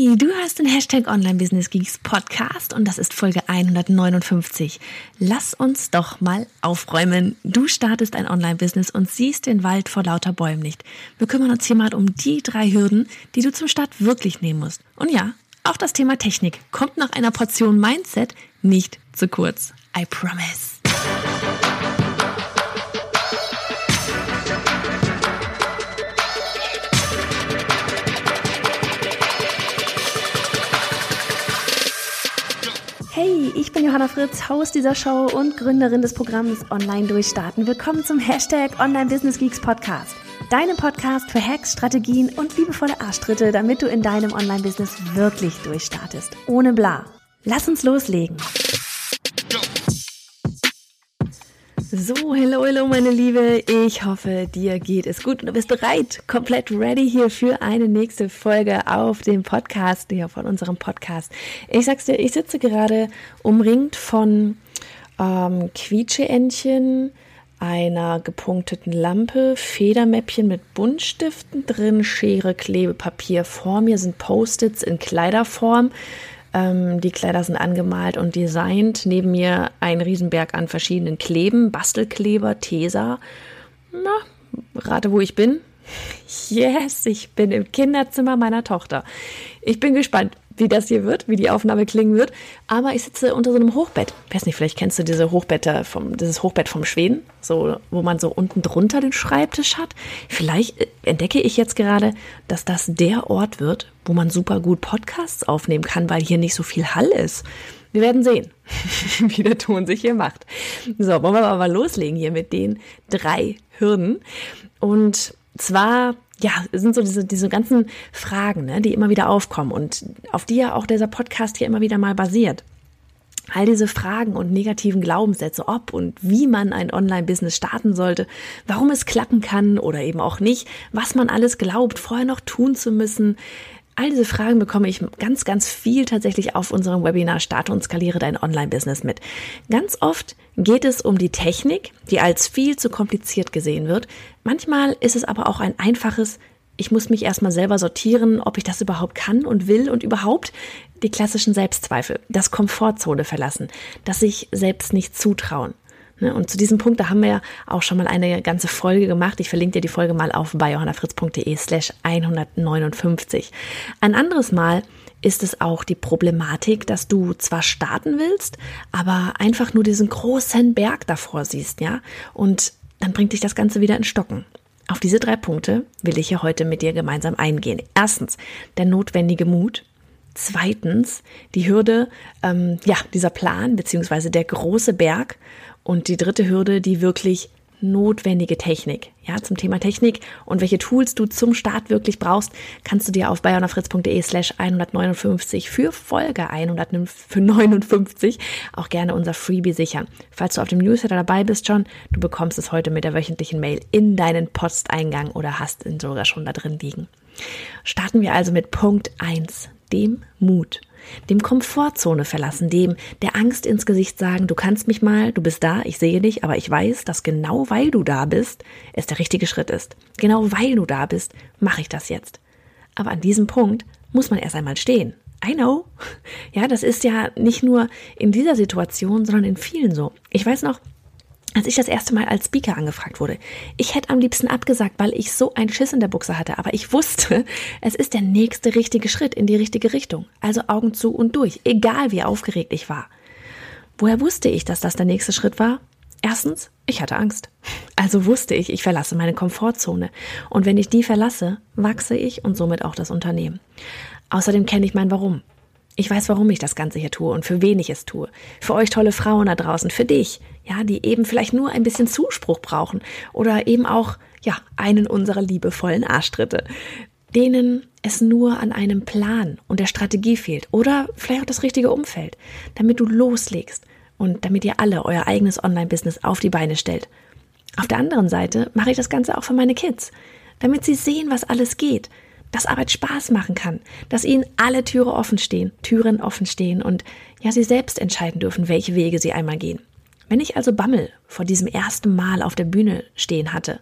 Du hast den Hashtag Online Business Geeks Podcast und das ist Folge 159. Lass uns doch mal aufräumen. Du startest ein Online-Business und siehst den Wald vor lauter Bäumen nicht. Wir kümmern uns hier mal um die drei Hürden, die du zum Start wirklich nehmen musst. Und ja, auch das Thema Technik kommt nach einer Portion Mindset nicht zu kurz. I promise. Ich bin Johanna Fritz, Haus dieser Show und Gründerin des Programms Online Durchstarten. Willkommen zum Hashtag Online Business Geeks Podcast. Deinem Podcast für Hacks, Strategien und liebevolle Arschtritte, damit du in deinem Online-Business wirklich durchstartest. Ohne bla. Lass uns loslegen. So, hello, hello, meine Liebe. Ich hoffe, dir geht es gut und du bist bereit, komplett ready hier für eine nächste Folge auf dem Podcast, hier von unserem Podcast. Ich sag's dir, ich sitze gerade umringt von ähm, Quietscheentchen, einer gepunkteten Lampe, Federmäppchen mit Buntstiften drin, Schere, Klebepapier. Vor mir sind Post-its in Kleiderform. Ähm, die Kleider sind angemalt und designt. Neben mir ein Riesenberg an verschiedenen Kleben, Bastelkleber, Tesa. Na, rate, wo ich bin. Yes, ich bin im Kinderzimmer meiner Tochter. Ich bin gespannt wie das hier wird, wie die Aufnahme klingen wird. Aber ich sitze unter so einem Hochbett. Ich weiß nicht, vielleicht kennst du diese Hochbette vom, dieses Hochbett vom Schweden, so, wo man so unten drunter den Schreibtisch hat. Vielleicht äh, entdecke ich jetzt gerade, dass das der Ort wird, wo man super gut Podcasts aufnehmen kann, weil hier nicht so viel Hall ist. Wir werden sehen, wie der Ton sich hier macht. So, wollen wir aber loslegen hier mit den drei Hürden. Und zwar ja, sind so diese, diese ganzen Fragen, ne, die immer wieder aufkommen und auf die ja auch dieser Podcast hier immer wieder mal basiert. All diese Fragen und negativen Glaubenssätze, ob und wie man ein Online-Business starten sollte, warum es klappen kann oder eben auch nicht, was man alles glaubt, vorher noch tun zu müssen, All diese Fragen bekomme ich ganz, ganz viel tatsächlich auf unserem Webinar Starte und skaliere dein Online-Business mit. Ganz oft geht es um die Technik, die als viel zu kompliziert gesehen wird. Manchmal ist es aber auch ein einfaches, ich muss mich erstmal selber sortieren, ob ich das überhaupt kann und will und überhaupt die klassischen Selbstzweifel, das Komfortzone verlassen, das sich selbst nicht zutrauen. Ne? Und zu diesem Punkt, da haben wir ja auch schon mal eine ganze Folge gemacht. Ich verlinke dir die Folge mal auf bei johannafritz.de slash 159. Ein anderes Mal ist es auch die Problematik, dass du zwar starten willst, aber einfach nur diesen großen Berg davor siehst, ja? Und dann bringt dich das Ganze wieder in Stocken. Auf diese drei Punkte will ich hier heute mit dir gemeinsam eingehen. Erstens, der notwendige Mut. Zweitens, die Hürde, ähm, ja, dieser Plan beziehungsweise der große Berg. Und die dritte Hürde, die wirklich notwendige Technik. Ja, zum Thema Technik und welche Tools du zum Start wirklich brauchst, kannst du dir auf bayonafritz.de slash 159 für Folge 159 auch gerne unser Freebie sichern. Falls du auf dem Newsletter dabei bist schon, du bekommst es heute mit der wöchentlichen Mail in deinen Posteingang oder hast ihn sogar schon da drin liegen. Starten wir also mit Punkt 1, dem Mut dem Komfortzone verlassen, dem der Angst ins Gesicht sagen, du kannst mich mal, du bist da, ich sehe dich, aber ich weiß, dass genau weil du da bist, es der richtige Schritt ist. Genau weil du da bist, mache ich das jetzt. Aber an diesem Punkt muss man erst einmal stehen. I know. Ja, das ist ja nicht nur in dieser Situation, sondern in vielen so. Ich weiß noch, als ich das erste Mal als Speaker angefragt wurde. Ich hätte am liebsten abgesagt, weil ich so einen Schiss in der Buchse hatte. Aber ich wusste, es ist der nächste richtige Schritt in die richtige Richtung. Also Augen zu und durch, egal wie aufgeregt ich war. Woher wusste ich, dass das der nächste Schritt war? Erstens, ich hatte Angst. Also wusste ich, ich verlasse meine Komfortzone. Und wenn ich die verlasse, wachse ich und somit auch das Unternehmen. Außerdem kenne ich mein Warum. Ich weiß, warum ich das Ganze hier tue und für wen ich es tue. Für euch tolle Frauen da draußen, für dich, ja, die eben vielleicht nur ein bisschen Zuspruch brauchen oder eben auch, ja, einen unserer liebevollen Arschtritte, denen es nur an einem Plan und der Strategie fehlt oder vielleicht auch das richtige Umfeld, damit du loslegst und damit ihr alle euer eigenes Online-Business auf die Beine stellt. Auf der anderen Seite mache ich das Ganze auch für meine Kids, damit sie sehen, was alles geht, dass Arbeit Spaß machen kann, dass ihnen alle Türen offen stehen, Türen offen stehen und ja, sie selbst entscheiden dürfen, welche Wege sie einmal gehen. Wenn ich also Bammel vor diesem ersten Mal auf der Bühne stehen hatte,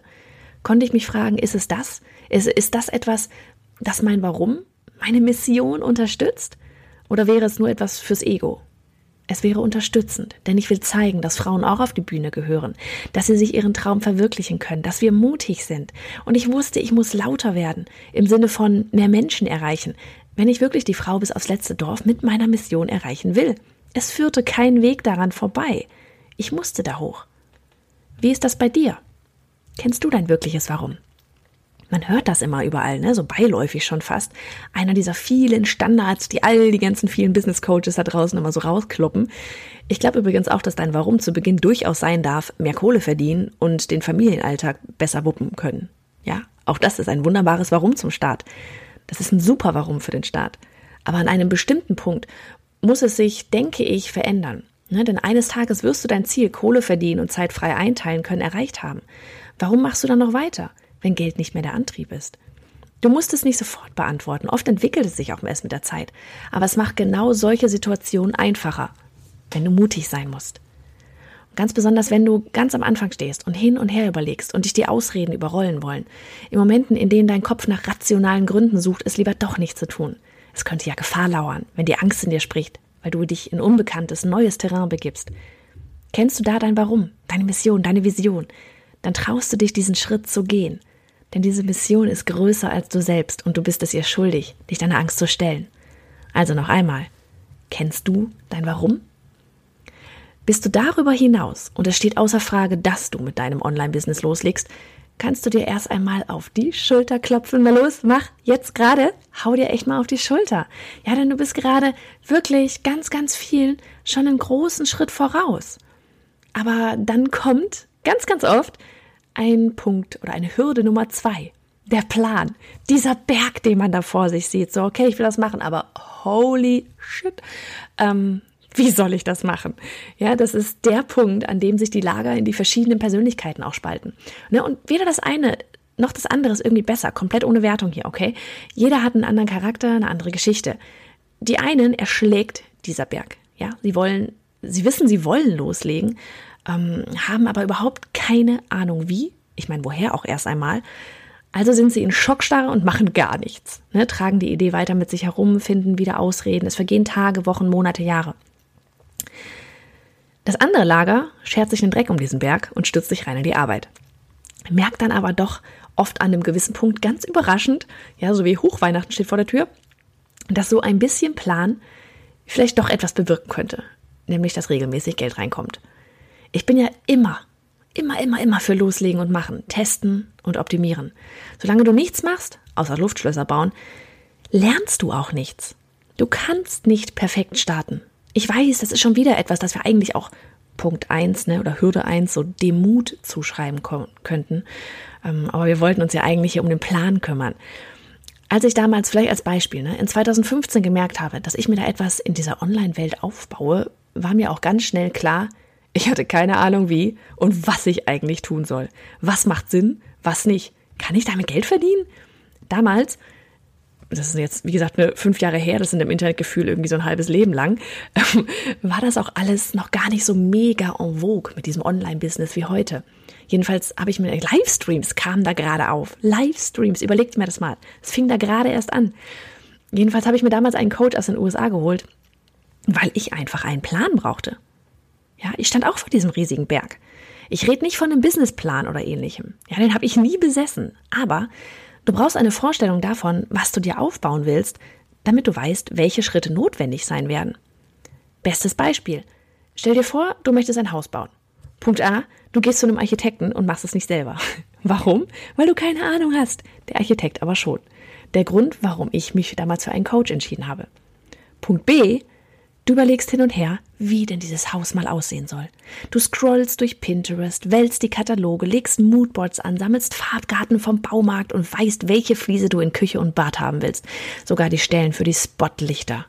konnte ich mich fragen, ist es das? Ist, ist das etwas, das mein Warum meine Mission unterstützt? Oder wäre es nur etwas fürs Ego? Es wäre unterstützend, denn ich will zeigen, dass Frauen auch auf die Bühne gehören, dass sie sich ihren Traum verwirklichen können, dass wir mutig sind. Und ich wusste, ich muss lauter werden, im Sinne von mehr Menschen erreichen, wenn ich wirklich die Frau bis aufs letzte Dorf mit meiner Mission erreichen will. Es führte kein Weg daran vorbei. Ich musste da hoch. Wie ist das bei dir? Kennst du dein wirkliches Warum? Man hört das immer überall, ne? so beiläufig schon fast. Einer dieser vielen Standards, die all die ganzen vielen Business Coaches da draußen immer so rauskloppen. Ich glaube übrigens auch, dass dein Warum zu Beginn durchaus sein darf, mehr Kohle verdienen und den Familienalltag besser wuppen können. Ja, auch das ist ein wunderbares Warum zum Start. Das ist ein super Warum für den Start. Aber an einem bestimmten Punkt muss es sich, denke ich, verändern. Ne? Denn eines Tages wirst du dein Ziel, Kohle verdienen und zeitfrei einteilen können, erreicht haben. Warum machst du dann noch weiter? Wenn Geld nicht mehr der Antrieb ist? Du musst es nicht sofort beantworten. Oft entwickelt es sich auch erst mit der Zeit. Aber es macht genau solche Situationen einfacher, wenn du mutig sein musst. Ganz besonders, wenn du ganz am Anfang stehst und hin und her überlegst und dich die Ausreden überrollen wollen. In Momenten, in denen dein Kopf nach rationalen Gründen sucht, es lieber doch nicht zu tun. Es könnte ja Gefahr lauern, wenn die Angst in dir spricht, weil du dich in unbekanntes, neues Terrain begibst. Kennst du da dein Warum, deine Mission, deine Vision? Dann traust du dich, diesen Schritt zu gehen denn diese Mission ist größer als du selbst und du bist es ihr schuldig, dich deiner Angst zu stellen. Also noch einmal, kennst du dein Warum? Bist du darüber hinaus und es steht außer Frage, dass du mit deinem Online-Business loslegst, kannst du dir erst einmal auf die Schulter klopfen. Na los, mach jetzt gerade, hau dir echt mal auf die Schulter. Ja, denn du bist gerade wirklich ganz, ganz vielen schon einen großen Schritt voraus. Aber dann kommt ganz, ganz oft ein Punkt oder eine Hürde Nummer zwei. Der Plan. Dieser Berg, den man da vor sich sieht. So, okay, ich will das machen, aber holy shit. Ähm, wie soll ich das machen? Ja, das ist der Punkt, an dem sich die Lager in die verschiedenen Persönlichkeiten auch spalten. Ne, und weder das eine noch das andere ist irgendwie besser. Komplett ohne Wertung hier, okay? Jeder hat einen anderen Charakter, eine andere Geschichte. Die einen erschlägt dieser Berg. Ja, sie wollen, sie wissen, sie wollen loslegen, ähm, haben aber überhaupt keine Ahnung wie. Ich meine, woher auch erst einmal. Also sind sie in Schockstarre und machen gar nichts. Ne, tragen die Idee weiter mit sich herum, finden wieder Ausreden. Es vergehen Tage, Wochen, Monate, Jahre. Das andere Lager schert sich den Dreck um diesen Berg und stürzt sich rein in die Arbeit. Merkt dann aber doch oft an einem gewissen Punkt ganz überraschend, ja, so wie Hochweihnachten steht vor der Tür, dass so ein bisschen Plan vielleicht doch etwas bewirken könnte, nämlich dass regelmäßig Geld reinkommt. Ich bin ja immer, immer, immer, immer für loslegen und machen, testen und optimieren. Solange du nichts machst, außer Luftschlösser bauen, lernst du auch nichts. Du kannst nicht perfekt starten. Ich weiß, das ist schon wieder etwas, das wir eigentlich auch Punkt 1 ne, oder Hürde 1 so Demut zuschreiben könnten. Ähm, aber wir wollten uns ja eigentlich hier um den Plan kümmern. Als ich damals, vielleicht als Beispiel, ne, in 2015 gemerkt habe, dass ich mir da etwas in dieser Online-Welt aufbaue, war mir auch ganz schnell klar, ich hatte keine Ahnung wie und was ich eigentlich tun soll. Was macht Sinn, was nicht. Kann ich damit Geld verdienen? Damals, das ist jetzt, wie gesagt, eine fünf Jahre her, das sind im Internetgefühl irgendwie so ein halbes Leben lang, war das auch alles noch gar nicht so mega en vogue mit diesem Online-Business wie heute. Jedenfalls habe ich mir Livestreams kamen da gerade auf. Livestreams, überlegt mir das mal. Es fing da gerade erst an. Jedenfalls habe ich mir damals einen Coach aus den USA geholt, weil ich einfach einen Plan brauchte. Ja, ich stand auch vor diesem riesigen Berg. Ich rede nicht von einem Businessplan oder ähnlichem. Ja, den habe ich nie besessen. Aber du brauchst eine Vorstellung davon, was du dir aufbauen willst, damit du weißt, welche Schritte notwendig sein werden. Bestes Beispiel. Stell dir vor, du möchtest ein Haus bauen. Punkt A, du gehst zu einem Architekten und machst es nicht selber. Warum? Weil du keine Ahnung hast. Der Architekt aber schon. Der Grund, warum ich mich damals für einen Coach entschieden habe. Punkt B, Du überlegst hin und her, wie denn dieses Haus mal aussehen soll. Du scrollst durch Pinterest, wälzt die Kataloge, legst Moodboards an, sammelst Farbgarten vom Baumarkt und weißt, welche Fliese du in Küche und Bad haben willst. Sogar die Stellen für die Spotlichter,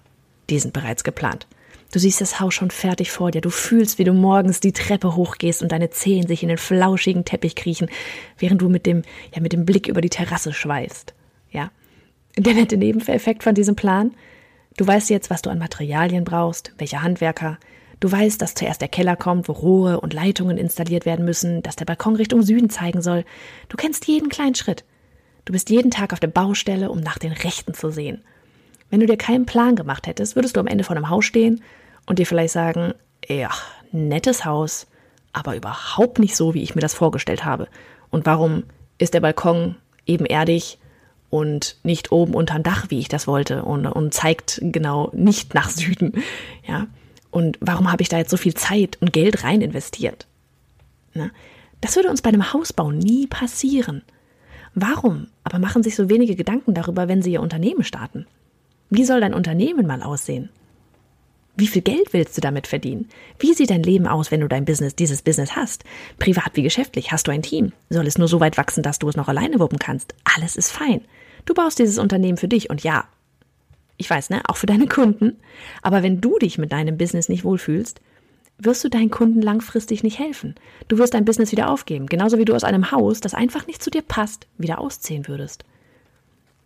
die sind bereits geplant. Du siehst das Haus schon fertig vor dir. Du fühlst, wie du morgens die Treppe hochgehst und deine Zehen sich in den flauschigen Teppich kriechen, während du mit dem, ja, mit dem Blick über die Terrasse schweißt. Ja. Der nette Nebeneffekt von diesem Plan? Du weißt jetzt, was du an Materialien brauchst, welche Handwerker. Du weißt, dass zuerst der Keller kommt, wo Rohre und Leitungen installiert werden müssen, dass der Balkon Richtung Süden zeigen soll. Du kennst jeden kleinen Schritt. Du bist jeden Tag auf der Baustelle, um nach den Rechten zu sehen. Wenn du dir keinen Plan gemacht hättest, würdest du am Ende vor einem Haus stehen und dir vielleicht sagen, ja, nettes Haus, aber überhaupt nicht so, wie ich mir das vorgestellt habe. Und warum ist der Balkon ebenerdig und nicht oben unterm Dach, wie ich das wollte und, und zeigt genau nicht nach Süden, ja? Und warum habe ich da jetzt so viel Zeit und Geld rein investiert? Ne? Das würde uns bei einem Hausbau nie passieren. Warum aber machen sich so wenige Gedanken darüber, wenn sie ihr Unternehmen starten? Wie soll dein Unternehmen mal aussehen? Wie viel Geld willst du damit verdienen? Wie sieht dein Leben aus, wenn du dein Business, dieses Business hast? Privat wie geschäftlich? Hast du ein Team? Soll es nur so weit wachsen, dass du es noch alleine wuppen kannst? Alles ist fein. Du baust dieses Unternehmen für dich und ja, ich weiß, ne, auch für deine Kunden. Aber wenn du dich mit deinem Business nicht wohlfühlst, wirst du deinen Kunden langfristig nicht helfen. Du wirst dein Business wieder aufgeben, genauso wie du aus einem Haus, das einfach nicht zu dir passt, wieder ausziehen würdest.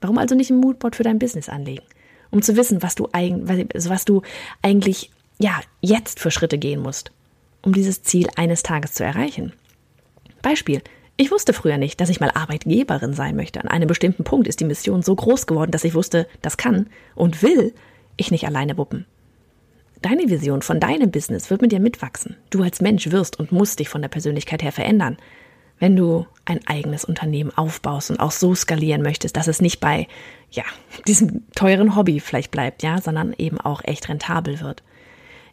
Warum also nicht ein Moodboard für dein Business anlegen? um zu wissen, was du, eigentlich, was du eigentlich ja, jetzt für Schritte gehen musst, um dieses Ziel eines Tages zu erreichen. Beispiel. Ich wusste früher nicht, dass ich mal Arbeitgeberin sein möchte. An einem bestimmten Punkt ist die Mission so groß geworden, dass ich wusste, das kann und will ich nicht alleine wuppen. Deine Vision von deinem Business wird mit dir mitwachsen. Du als Mensch wirst und musst dich von der Persönlichkeit her verändern wenn du ein eigenes Unternehmen aufbaust und auch so skalieren möchtest, dass es nicht bei, ja, diesem teuren Hobby vielleicht bleibt, ja, sondern eben auch echt rentabel wird.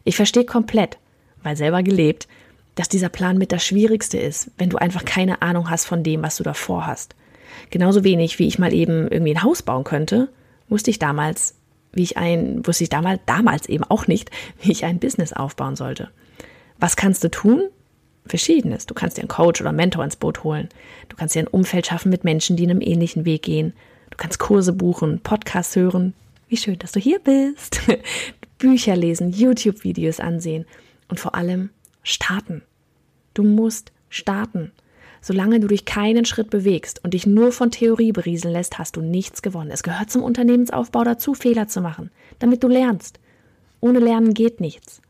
Ich verstehe komplett, weil selber gelebt, dass dieser Plan mit das Schwierigste ist, wenn du einfach keine Ahnung hast von dem, was du davor hast. Genauso wenig, wie ich mal eben irgendwie ein Haus bauen könnte, wusste ich damals, wie ich ein, wusste ich damals, damals eben auch nicht, wie ich ein Business aufbauen sollte. Was kannst du tun? Verschiedenes. Du kannst dir einen Coach oder einen Mentor ins Boot holen. Du kannst dir ein Umfeld schaffen mit Menschen, die einem ähnlichen Weg gehen. Du kannst Kurse buchen, Podcasts hören. Wie schön, dass du hier bist. Bücher lesen, YouTube-Videos ansehen und vor allem starten. Du musst starten. Solange du dich keinen Schritt bewegst und dich nur von Theorie berieseln lässt, hast du nichts gewonnen. Es gehört zum Unternehmensaufbau dazu, Fehler zu machen, damit du lernst. Ohne Lernen geht nichts.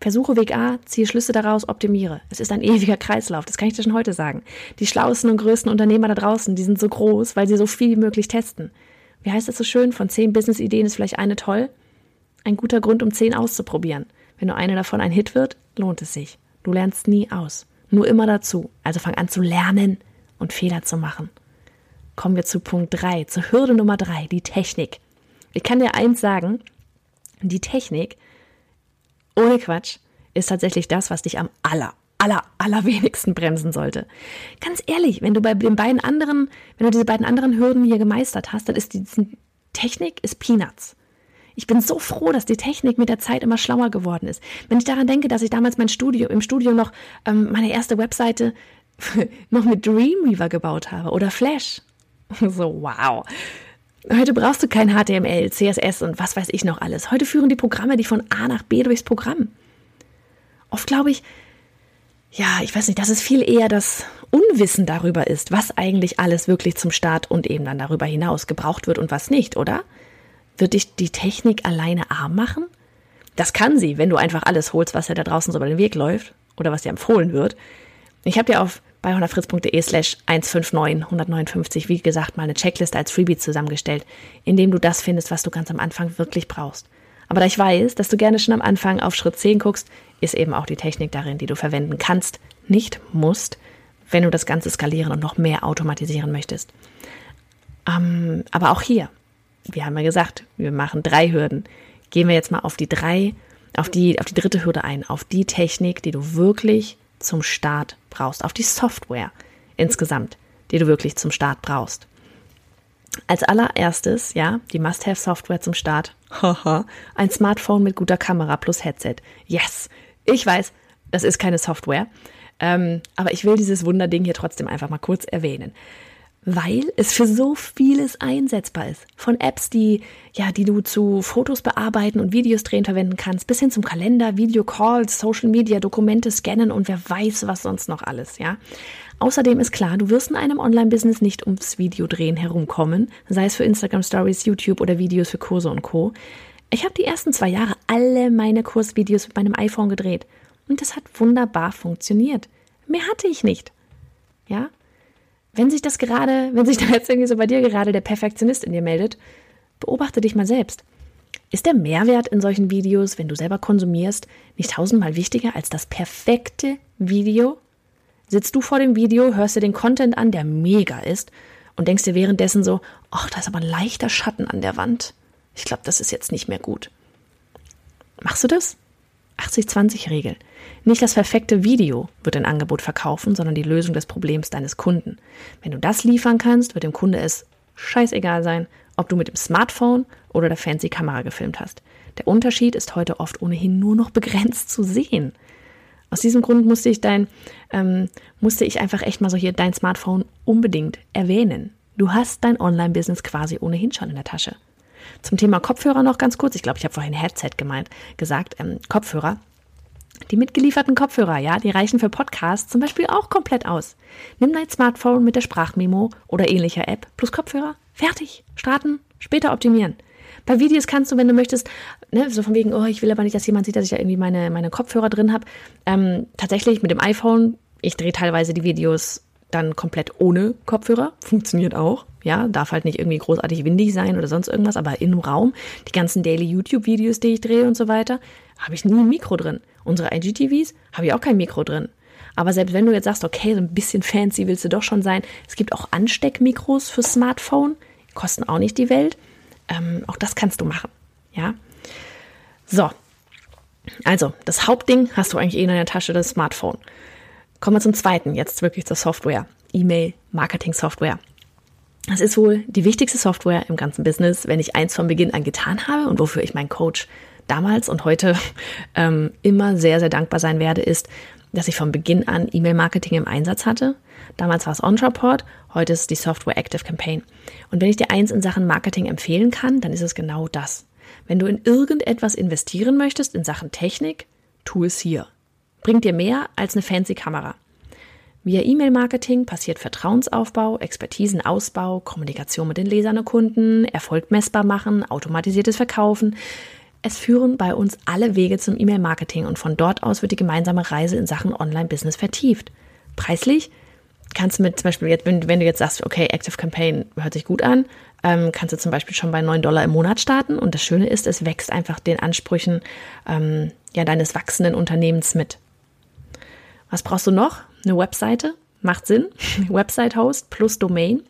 Versuche Weg A, ziehe Schlüsse daraus, optimiere. Es ist ein ewiger Kreislauf, das kann ich dir schon heute sagen. Die schlauesten und größten Unternehmer da draußen, die sind so groß, weil sie so viel wie möglich testen. Wie heißt das so schön? Von zehn Business-Ideen ist vielleicht eine toll. Ein guter Grund, um zehn auszuprobieren. Wenn nur eine davon ein Hit wird, lohnt es sich. Du lernst nie aus. Nur immer dazu. Also fang an zu lernen und Fehler zu machen. Kommen wir zu Punkt drei, zur Hürde Nummer drei, die Technik. Ich kann dir eins sagen, die Technik ohne Quatsch, ist tatsächlich das, was dich am aller, aller, allerwenigsten bremsen sollte. Ganz ehrlich, wenn du bei den beiden anderen, wenn du diese beiden anderen Hürden hier gemeistert hast, dann ist die Technik ist Peanuts. Ich bin so froh, dass die Technik mit der Zeit immer schlauer geworden ist. Wenn ich daran denke, dass ich damals mein Studio im Studio noch ähm, meine erste Webseite noch mit Dreamweaver gebaut habe oder Flash. So wow. Heute brauchst du kein HTML, CSS und was weiß ich noch alles. Heute führen die Programme dich von A nach B durchs Programm. Oft glaube ich, ja, ich weiß nicht, dass es viel eher das Unwissen darüber ist, was eigentlich alles wirklich zum Start und eben dann darüber hinaus gebraucht wird und was nicht, oder? Wird dich die Technik alleine arm machen? Das kann sie, wenn du einfach alles holst, was dir da draußen so über den Weg läuft oder was dir empfohlen wird. Ich habe dir auf bei 100fritz.de slash 159 159, wie gesagt, mal eine Checkliste als Freebie zusammengestellt, in dem du das findest, was du ganz am Anfang wirklich brauchst. Aber da ich weiß, dass du gerne schon am Anfang auf Schritt 10 guckst, ist eben auch die Technik darin, die du verwenden kannst, nicht musst, wenn du das Ganze skalieren und noch mehr automatisieren möchtest. Ähm, aber auch hier, wir haben ja gesagt, wir machen drei Hürden. Gehen wir jetzt mal auf die drei, auf die, auf die dritte Hürde ein, auf die Technik, die du wirklich zum Start brauchst, auf die Software insgesamt, die du wirklich zum Start brauchst. Als allererstes, ja, die Must-Have-Software zum Start. Haha, ein Smartphone mit guter Kamera plus Headset. Yes, ich weiß, das ist keine Software, ähm, aber ich will dieses Wunderding hier trotzdem einfach mal kurz erwähnen weil es für so vieles einsetzbar ist. Von Apps, die, ja, die du zu Fotos bearbeiten und Videos drehen verwenden kannst, bis hin zum Kalender, Videocalls, Social Media, Dokumente scannen und wer weiß, was sonst noch alles, ja. Außerdem ist klar, du wirst in einem Online-Business nicht ums Videodrehen herumkommen, sei es für Instagram Stories, YouTube oder Videos für Kurse und Co. Ich habe die ersten zwei Jahre alle meine Kursvideos mit meinem iPhone gedreht und das hat wunderbar funktioniert. Mehr hatte ich nicht. Ja, wenn sich das gerade, wenn sich da jetzt irgendwie so bei dir gerade der Perfektionist in dir meldet, Beobachte dich mal selbst. Ist der Mehrwert in solchen Videos, wenn du selber konsumierst, nicht tausendmal wichtiger als das perfekte Video? Sitzt du vor dem Video, hörst dir den Content an, der mega ist, und denkst dir währenddessen so, ach, da ist aber ein leichter Schatten an der Wand. Ich glaube, das ist jetzt nicht mehr gut. Machst du das? 80-20-Regel. Nicht das perfekte Video wird ein Angebot verkaufen, sondern die Lösung des Problems deines Kunden. Wenn du das liefern kannst, wird dem Kunde es scheißegal sein, ob du mit dem Smartphone oder der fancy Kamera gefilmt hast. Der Unterschied ist heute oft ohnehin nur noch begrenzt zu sehen. Aus diesem Grund musste ich dein, ähm, musste ich einfach echt mal so hier dein Smartphone unbedingt erwähnen. Du hast dein Online-Business quasi ohnehin schon in der Tasche. Zum Thema Kopfhörer noch ganz kurz. Ich glaube, ich habe vorhin Headset gemeint, gesagt. Ähm, Kopfhörer. Die mitgelieferten Kopfhörer, ja, die reichen für Podcasts zum Beispiel auch komplett aus. Nimm dein Smartphone mit der Sprachmemo oder ähnlicher App plus Kopfhörer. Fertig. Starten, später optimieren. Bei Videos kannst du, wenn du möchtest, ne, so von wegen, oh, ich will aber nicht, dass jemand sieht, dass ich da irgendwie meine, meine Kopfhörer drin habe. Ähm, tatsächlich mit dem iPhone, ich drehe teilweise die Videos dann komplett ohne Kopfhörer. Funktioniert auch. Ja, darf halt nicht irgendwie großartig windig sein oder sonst irgendwas, aber im Raum, die ganzen Daily YouTube-Videos, die ich drehe und so weiter, habe ich nie ein Mikro drin. Unsere IGTVs habe ich auch kein Mikro drin. Aber selbst wenn du jetzt sagst, okay, so ein bisschen fancy willst du doch schon sein, es gibt auch Ansteckmikros für Smartphone, kosten auch nicht die Welt. Ähm, auch das kannst du machen. Ja. So. Also, das Hauptding hast du eigentlich eh in deiner Tasche, das Smartphone. Kommen wir zum zweiten, jetzt wirklich zur Software. E-Mail-Marketing-Software. Das ist wohl die wichtigste Software im ganzen Business, wenn ich eins von Beginn an getan habe und wofür ich meinen Coach damals und heute ähm, immer sehr, sehr dankbar sein werde, ist, dass ich von Beginn an E-Mail-Marketing im Einsatz hatte. Damals war es OnTraport, heute ist es die Software Active Campaign. Und wenn ich dir eins in Sachen Marketing empfehlen kann, dann ist es genau das. Wenn du in irgendetwas investieren möchtest in Sachen Technik, tu es hier. Bringt dir mehr als eine fancy Kamera. Via E-Mail-Marketing passiert Vertrauensaufbau, Expertisenausbau, Kommunikation mit den Lesern und Kunden, Erfolg messbar machen, automatisiertes Verkaufen. Es führen bei uns alle Wege zum E-Mail-Marketing und von dort aus wird die gemeinsame Reise in Sachen Online-Business vertieft. Preislich kannst du mit zum Beispiel, jetzt, wenn, wenn, du jetzt sagst, okay, Active Campaign hört sich gut an, ähm, kannst du zum Beispiel schon bei 9 Dollar im Monat starten. Und das Schöne ist, es wächst einfach den Ansprüchen ähm, ja, deines wachsenden Unternehmens mit. Was brauchst du noch? Eine Webseite, macht Sinn. Website-Host plus Domain.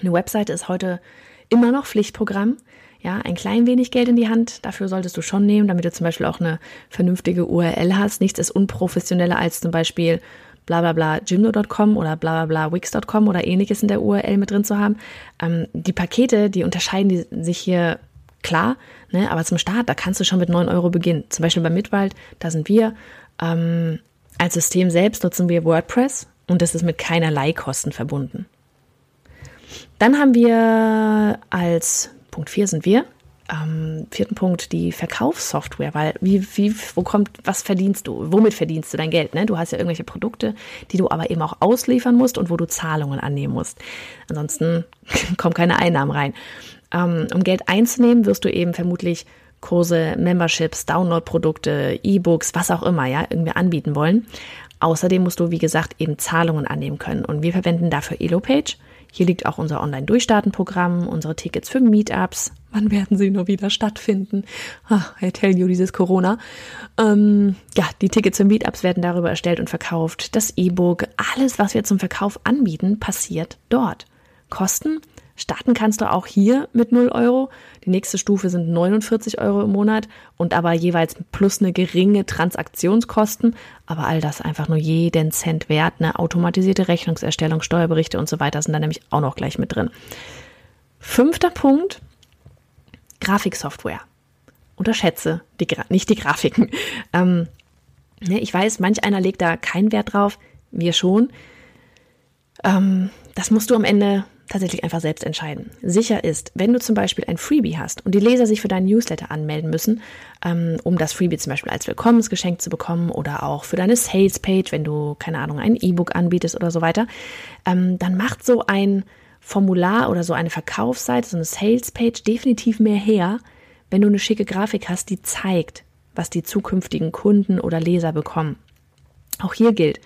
Eine Webseite ist heute immer noch Pflichtprogramm. Ja, ein klein wenig Geld in die Hand, dafür solltest du schon nehmen, damit du zum Beispiel auch eine vernünftige URL hast. Nichts ist unprofessioneller als zum Beispiel bla bla bla gymno.com oder bla bla bla wix.com oder ähnliches in der URL mit drin zu haben. Ähm, die Pakete, die unterscheiden die sich hier klar, ne? aber zum Start, da kannst du schon mit 9 Euro beginnen. Zum Beispiel bei Mitwald, da sind wir ähm, als System selbst nutzen wir WordPress und das ist mit keinerlei Kosten verbunden. Dann haben wir als Punkt 4 sind wir. Ähm, vierten Punkt die Verkaufssoftware, weil wie, wie, wo kommt, was verdienst du? Womit verdienst du dein Geld? Ne? Du hast ja irgendwelche Produkte, die du aber eben auch ausliefern musst und wo du Zahlungen annehmen musst. Ansonsten kommen keine Einnahmen rein. Ähm, um Geld einzunehmen, wirst du eben vermutlich Kurse, Memberships, Download-Produkte, E-Books, was auch immer, ja, irgendwie anbieten wollen. Außerdem musst du, wie gesagt, eben Zahlungen annehmen können. Und wir verwenden dafür EloPage. Hier liegt auch unser Online-Durchstarten-Programm, unsere Tickets für Meetups. Wann werden sie nur wieder stattfinden? Ach, I tell you, dieses Corona. Ähm, ja, die Tickets für Meetups werden darüber erstellt und verkauft. Das E-Book, alles, was wir zum Verkauf anbieten, passiert dort. Kosten Starten kannst du auch hier mit 0 Euro. Die nächste Stufe sind 49 Euro im Monat und aber jeweils plus eine geringe Transaktionskosten. Aber all das einfach nur jeden Cent wert. Eine automatisierte Rechnungserstellung, Steuerberichte und so weiter sind da nämlich auch noch gleich mit drin. Fünfter Punkt, Grafiksoftware. Unterschätze die, nicht die Grafiken. Ähm, ne, ich weiß, manch einer legt da keinen Wert drauf, wir schon. Ähm, das musst du am Ende tatsächlich einfach selbst entscheiden. Sicher ist, wenn du zum Beispiel ein Freebie hast und die Leser sich für deinen Newsletter anmelden müssen, ähm, um das Freebie zum Beispiel als Willkommensgeschenk zu bekommen oder auch für deine Salespage, wenn du, keine Ahnung, ein E-Book anbietest oder so weiter, ähm, dann macht so ein Formular oder so eine Verkaufsseite, so eine Salespage definitiv mehr her, wenn du eine schicke Grafik hast, die zeigt, was die zukünftigen Kunden oder Leser bekommen. Auch hier gilt,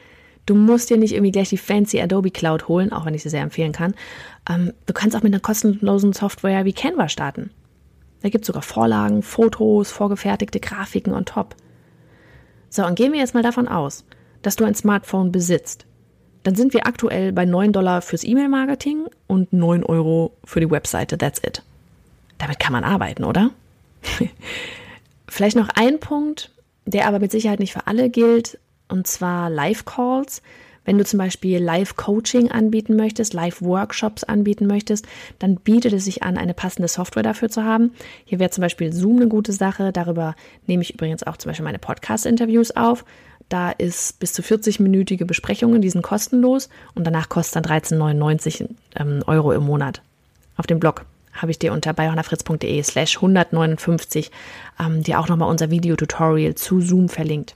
Du musst dir nicht irgendwie gleich die fancy Adobe Cloud holen, auch wenn ich sie sehr empfehlen kann. Ähm, du kannst auch mit einer kostenlosen Software wie Canva starten. Da gibt es sogar Vorlagen, Fotos, vorgefertigte Grafiken on top. So, und gehen wir jetzt mal davon aus, dass du ein Smartphone besitzt. Dann sind wir aktuell bei 9 Dollar fürs E-Mail-Marketing und 9 Euro für die Webseite. That's it. Damit kann man arbeiten, oder? Vielleicht noch ein Punkt, der aber mit Sicherheit nicht für alle gilt, und zwar Live-Calls. Wenn du zum Beispiel Live-Coaching anbieten möchtest, Live-Workshops anbieten möchtest, dann bietet es sich an, eine passende Software dafür zu haben. Hier wäre zum Beispiel Zoom eine gute Sache. Darüber nehme ich übrigens auch zum Beispiel meine Podcast-Interviews auf. Da ist bis zu 40-minütige Besprechungen, die sind kostenlos und danach kostet dann 13,99 ähm, Euro im Monat. Auf dem Blog habe ich dir unter bayhonnafritz.de slash 159 ähm, dir auch nochmal unser Videotutorial zu Zoom verlinkt.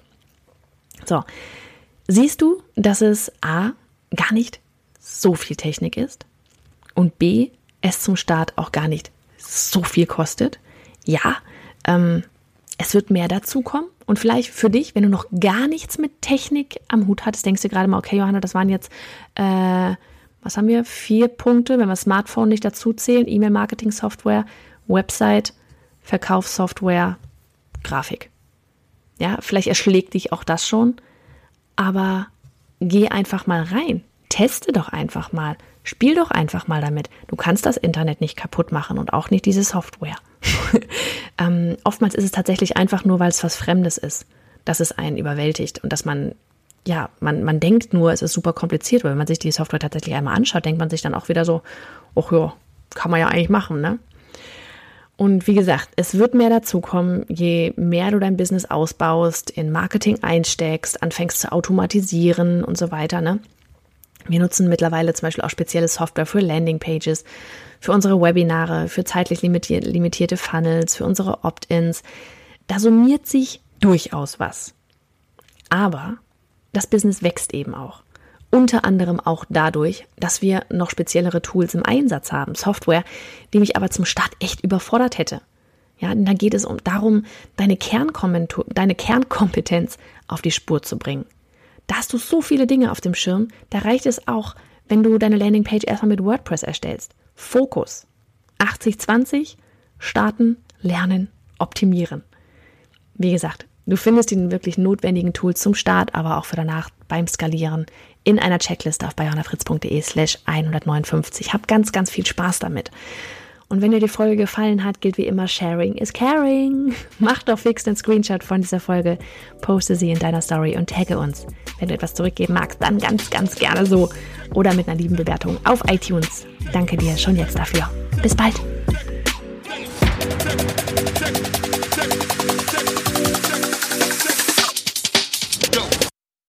So, siehst du, dass es A, gar nicht so viel Technik ist und B, es zum Start auch gar nicht so viel kostet. Ja, ähm, es wird mehr dazu kommen. Und vielleicht für dich, wenn du noch gar nichts mit Technik am Hut hattest, denkst du gerade mal, okay, Johanna, das waren jetzt äh, was haben wir? Vier Punkte, wenn wir Smartphone nicht dazu zählen, E-Mail-Marketing-Software, Website, Verkaufssoftware, Grafik. Ja, vielleicht erschlägt dich auch das schon, aber geh einfach mal rein. Teste doch einfach mal. Spiel doch einfach mal damit. Du kannst das Internet nicht kaputt machen und auch nicht diese Software. ähm, oftmals ist es tatsächlich einfach nur, weil es was Fremdes ist, dass es einen überwältigt und dass man ja, man, man denkt nur, es ist super kompliziert, weil wenn man sich die Software tatsächlich einmal anschaut, denkt man sich dann auch wieder so, ach ja, kann man ja eigentlich machen, ne? Und wie gesagt, es wird mehr dazu kommen, je mehr du dein Business ausbaust, in Marketing einsteckst, anfängst zu automatisieren und so weiter, ne? Wir nutzen mittlerweile zum Beispiel auch spezielle Software für Landingpages, für unsere Webinare, für zeitlich limitierte Funnels, für unsere Opt-ins. Da summiert sich durchaus was. Aber das Business wächst eben auch. Unter anderem auch dadurch, dass wir noch speziellere Tools im Einsatz haben, Software, die mich aber zum Start echt überfordert hätte. Ja, da geht es um darum, deine, deine Kernkompetenz auf die Spur zu bringen. Da hast du so viele Dinge auf dem Schirm, da reicht es auch, wenn du deine Landingpage erstmal mit WordPress erstellst. Fokus. 80-20, starten, lernen, optimieren. Wie gesagt, Du findest die wirklich notwendigen Tools zum Start, aber auch für danach beim Skalieren in einer Checkliste auf bayonafritz.de slash 159. Hab ganz, ganz viel Spaß damit. Und wenn dir die Folge gefallen hat, gilt wie immer Sharing is Caring. Mach doch fix den Screenshot von dieser Folge, poste sie in deiner Story und tagge uns. Wenn du etwas zurückgeben magst, dann ganz, ganz gerne so. Oder mit einer lieben Bewertung auf iTunes. Danke dir schon jetzt dafür. Bis bald.